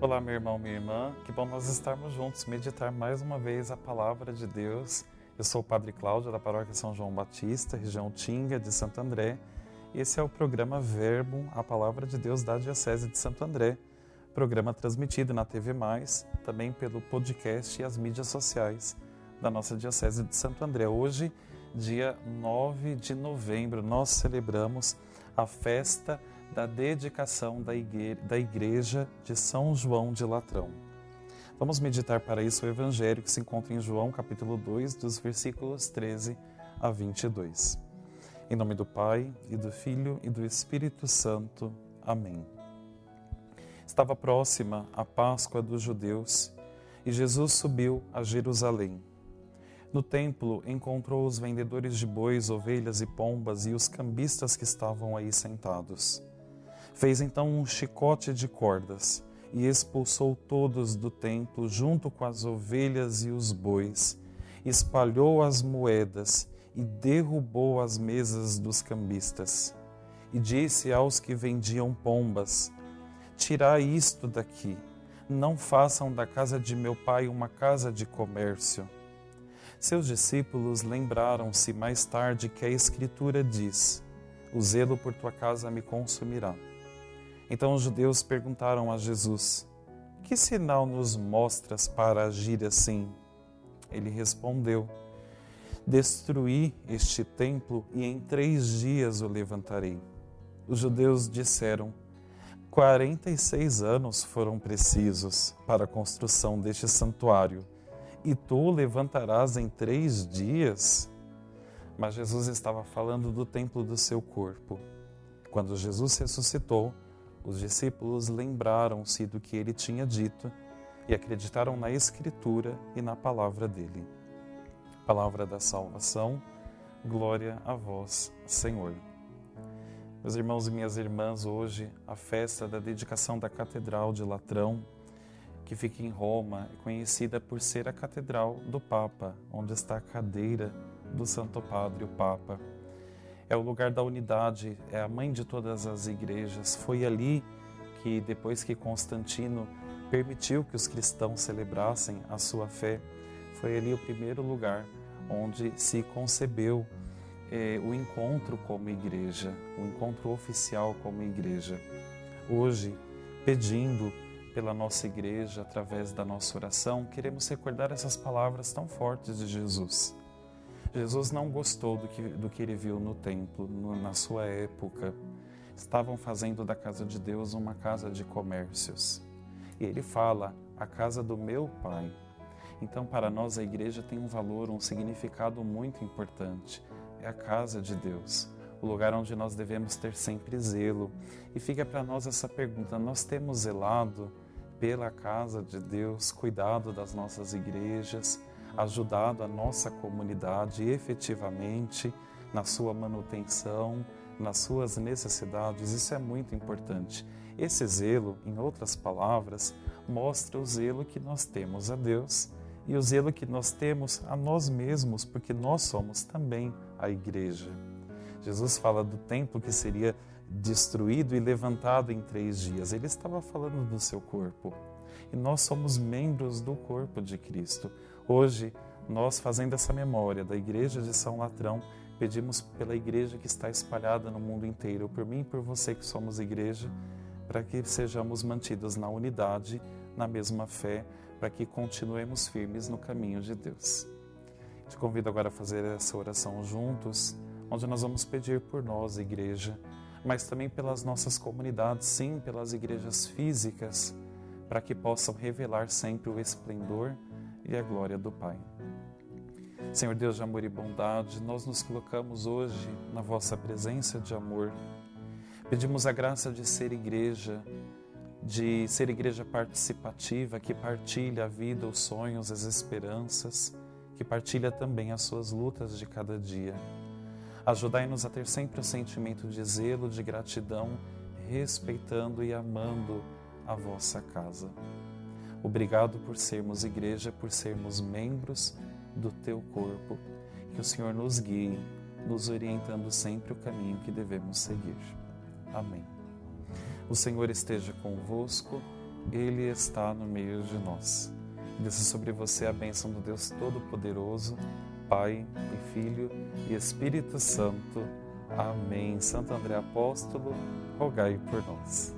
Olá, meu irmão, minha irmã. Que bom nós estarmos juntos, meditar mais uma vez a palavra de Deus. Eu sou o Padre Cláudio, da Paróquia São João Batista, região Tinga, de Santo André. Esse é o programa Verbo, a Palavra de Deus da Diocese de Santo André. Programa transmitido na TV Mais, também pelo podcast e as mídias sociais da nossa Diocese de Santo André. Hoje, dia 9 de novembro, nós celebramos a festa da dedicação da igreja, de São João de Latrão. Vamos meditar para isso o evangelho que se encontra em João, capítulo 2, dos versículos 13 a 22. Em nome do Pai, e do Filho e do Espírito Santo. Amém. Estava próxima a Páscoa dos judeus e Jesus subiu a Jerusalém. No templo encontrou os vendedores de bois, ovelhas e pombas e os cambistas que estavam aí sentados. Fez então um chicote de cordas e expulsou todos do templo junto com as ovelhas e os bois, espalhou as moedas e derrubou as mesas dos cambistas. E disse aos que vendiam pombas: Tirai isto daqui, não façam da casa de meu pai uma casa de comércio. Seus discípulos lembraram-se mais tarde que a Escritura diz: O zelo por tua casa me consumirá. Então os judeus perguntaram a Jesus: Que sinal nos mostras para agir assim? Ele respondeu: Destruí este templo e em três dias o levantarei. Os judeus disseram: 46 anos foram precisos para a construção deste santuário, e tu o levantarás em três dias? Mas Jesus estava falando do templo do seu corpo. Quando Jesus ressuscitou, os discípulos lembraram-se do que ele tinha dito e acreditaram na Escritura e na palavra dele. Palavra da salvação, glória a vós, Senhor. Meus irmãos e minhas irmãs, hoje a festa da dedicação da Catedral de Latrão, que fica em Roma, é conhecida por ser a Catedral do Papa, onde está a cadeira do Santo Padre, o Papa é o lugar da unidade, é a mãe de todas as igrejas. Foi ali que, depois que Constantino permitiu que os cristãos celebrassem a sua fé, foi ali o primeiro lugar onde se concebeu eh, o encontro como igreja, o encontro oficial como igreja. Hoje, pedindo pela nossa igreja, através da nossa oração, queremos recordar essas palavras tão fortes de Jesus. Jesus não gostou do que, do que ele viu no templo, no, na sua época. Estavam fazendo da casa de Deus uma casa de comércios. E ele fala, a casa do meu pai. Então, para nós, a igreja tem um valor, um significado muito importante. É a casa de Deus, o lugar onde nós devemos ter sempre zelo. E fica para nós essa pergunta: nós temos zelado pela casa de Deus, cuidado das nossas igrejas? Ajudado a nossa comunidade efetivamente na sua manutenção, nas suas necessidades. Isso é muito importante. Esse zelo, em outras palavras, mostra o zelo que nós temos a Deus e o zelo que nós temos a nós mesmos, porque nós somos também a igreja. Jesus fala do templo que seria destruído e levantado em três dias. Ele estava falando do seu corpo. E nós somos membros do corpo de Cristo. Hoje, nós fazendo essa memória da Igreja de São Latrão, pedimos pela igreja que está espalhada no mundo inteiro, por mim e por você que somos igreja, para que sejamos mantidos na unidade, na mesma fé, para que continuemos firmes no caminho de Deus. Te convido agora a fazer essa oração juntos, onde nós vamos pedir por nós, igreja, mas também pelas nossas comunidades, sim, pelas igrejas físicas, para que possam revelar sempre o esplendor e a glória do Pai. Senhor Deus de amor e bondade, nós nos colocamos hoje na vossa presença de amor. Pedimos a graça de ser igreja, de ser igreja participativa, que partilha a vida, os sonhos, as esperanças, que partilha também as suas lutas de cada dia. Ajudai-nos a ter sempre o sentimento de zelo, de gratidão, respeitando e amando a vossa casa. Obrigado por sermos igreja, por sermos membros do teu corpo. Que o Senhor nos guie, nos orientando sempre o caminho que devemos seguir. Amém. O Senhor esteja convosco, Ele está no meio de nós. Desça sobre você a bênção do Deus Todo-Poderoso, Pai e Filho e Espírito Santo. Amém. Santo André Apóstolo, rogai por nós.